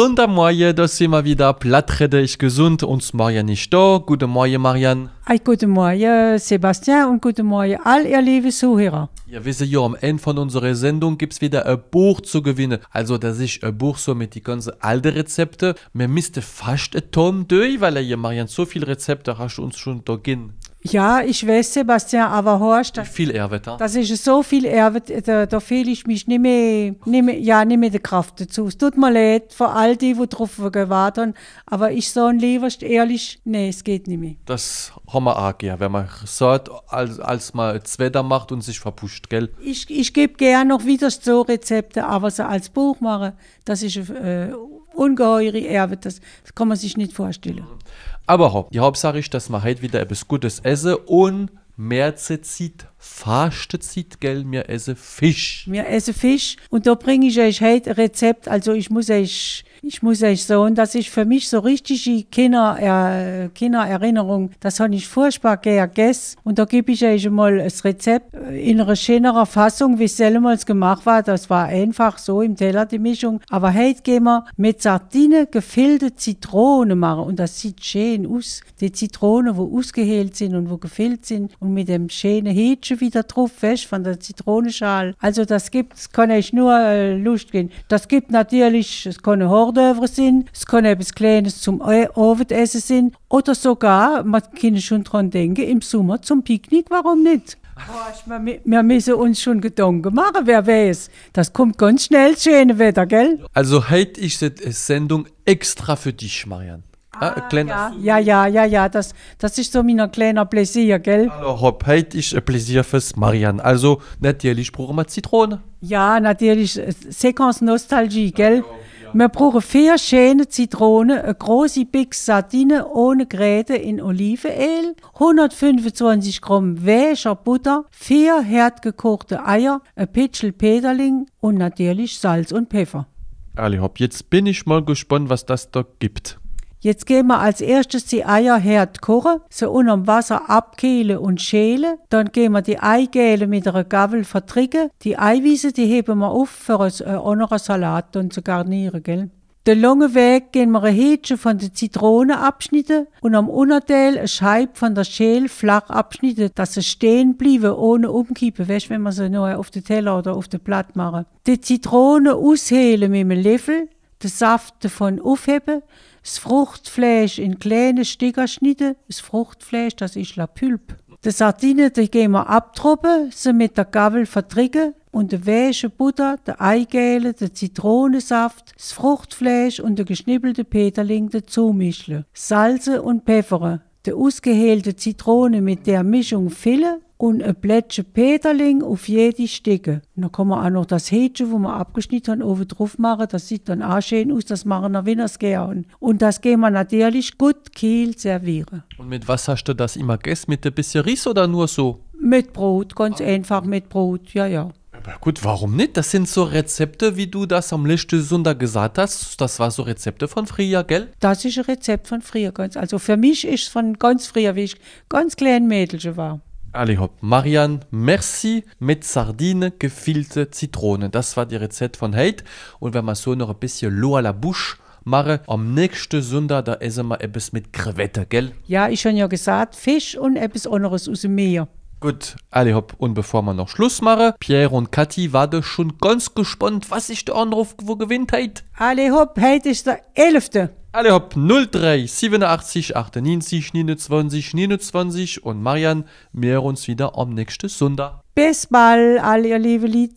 Sonntagmorgen, da sind wir wieder. Plattrede ich gesund, uns Marian nicht da. Guten Morgen, Marian. Ein guten Morgen, Sebastian, und guten Morgen all ihr liebe Zuhörer. Ja, wisst ihr, am Ende von unserer Sendung gibt's wieder ein Buch zu gewinnen. Also, das ist ein Buch so mit die ganzen alten Rezepte. Man müsste fast ein Tom durch, weil ja, Marian, so viele Rezepte hast du uns schon da gehen. Ja, ich weiß, Sebastian, aber horst, das, Viel Erwet, ha? das ist so viel Arbeit, da, da fehle ich mich nicht mehr, nicht mehr, ja, nicht mehr die Kraft dazu. Es tut mir leid für all die, die drauf gewartet haben, aber ich sage lieber ehrlich, nee, es geht nicht mehr. Das haben wir auch gern, wenn man sagt, als, als man das Wetter macht und sich verpusht, gell? Ich, ich gebe gerne noch wieder so Rezepte, aber so als Buch machen, das ist äh, ungeheure Erbe, das, das kann man sich nicht vorstellen. Aber die Hauptsache ist, dass wir heute wieder etwas Gutes essen und mehr zieht, faste zieht, gell, mir essen Fisch. Wir essen Fisch und da bringe ich euch heute ein Rezept. Also ich muss euch, ich muss euch sagen, das ist für mich so richtige Kinder, äh, Kindererinnerung. Das habe ich furchtbar gerne gegessen. Und da gebe ich euch mal das Rezept in einer schöneren Fassung, wie es damals gemacht war. Das war einfach so im Teller die Mischung. Aber heute gehen wir mit Sardinen gefüllte Zitrone machen und das sieht schön aus. Die Zitronen, wo ausgehält sind und wo gefüllt sind und mit dem schönen Hähnchen wieder drauf, weißt, von der Zitronenschale. Also das gibt, das kann euch nur äh, Lust gehen. Das gibt natürlich, es kann Hordöver sein, es kann etwas Kleines zum Abendessen sein oder sogar, man kann schon dran denken, im Sommer zum Picknick, warum nicht? Horst, Wir, wir müssen uns schon Gedanken machen, wer weiß. Das kommt ganz schnell, das schöne Wetter, gell? Also heute ist die Sendung extra für dich, Marian. Ah, ein Ja, ja, ja, ja, das, das ist so mein kleiner Pläsier, gell? Hallo, Hopp, heute ist ein Pläsier fürs Marian. Also, natürlich brauchen wir Zitrone. Ja, natürlich, äh, Sequence Nostalgie, gell? Wir brauchen vier schöne Zitronen, eine große Big Sardine ohne Gräte in Olivenöl, 125 Gramm Wäscher Butter, vier hartgekochte Eier, ein Pitschel Peterling und natürlich Salz und Pfeffer. Ali Hopp, jetzt bin ich mal gespannt, was das da gibt. Jetzt gehen wir als erstes die Eier hart kochen, sie unterm Wasser abkehlen und schälen. Dann gehen wir die Eigele mit einer Gabel vertricken. Die Eiweiße, die heben wir auf für einen äh, anderen Salat und zu garnieren, gell? Den langen Weg gehen wir ein Hähnchen von der Zitrone abschneiden und am Unterteil eine Scheibe von der Schäl flach abschneiden, dass sie stehen bleiben, ohne umkippen, weißt, wenn wir sie nur auf den Teller oder auf den Blatt machen. Die Zitrone aushehlen mit einem Löffel, den Saft davon aufheben, das Fruchtfleisch in kleine Stücke schneiden. Das Fruchtfleisch, das ist la Pulpe. Die Sardinen, die gehen wir abtropfen, sie mit der Gabel vertricken und die weiche Butter, der Eigele, der Zitronensaft, das Fruchtfleisch und der geschnippelte Peterling dazu mischen. Salze und Pfeffere. Die ausgehählte Zitrone mit der Mischung füllen und ein Blättchen Peterling auf jede Stücke. Und dann kann man auch noch das Hähnchen, wo wir abgeschnitten haben, oben drauf machen. Das sieht dann auch schön aus, das machen wir Winners gern. Und das gehen wir natürlich gut kiel servieren. Und mit was hast du das immer gegessen? Mit ein bisschen Ries oder nur so? Mit Brot, ganz einfach mit Brot, ja, ja. Aber gut, warum nicht? Das sind so Rezepte, wie du das am letzten Sonntag gesagt hast. Das war so Rezepte von früher, gell? Das ist ein Rezept von früher ganz. Also für mich ist es von ganz früher, wie ich ganz klein Mädchen war. Ali hopp. Marian, merci mit Sardine, gefüllte Zitrone. Das war die Rezept von heute. Und wenn man so noch ein bisschen L'eau à la bouche mache, am nächsten Sonntag, da essen wir etwas mit Krevette, gell? Ja, ich habe ja gesagt, Fisch und etwas anderes aus dem Meer. Gut, alle hopp. Und bevor wir noch Schluss machen, Pierre und Kathi waren schon ganz gespannt, was ist der Anruf, wo gewinnt heute. Alle hopp, heute ist der 11. Alle hopp 03 87 98 29 29 und Marian, wir hören uns wieder am nächsten Sonntag. Bis bald, alle ihr liebe Lied.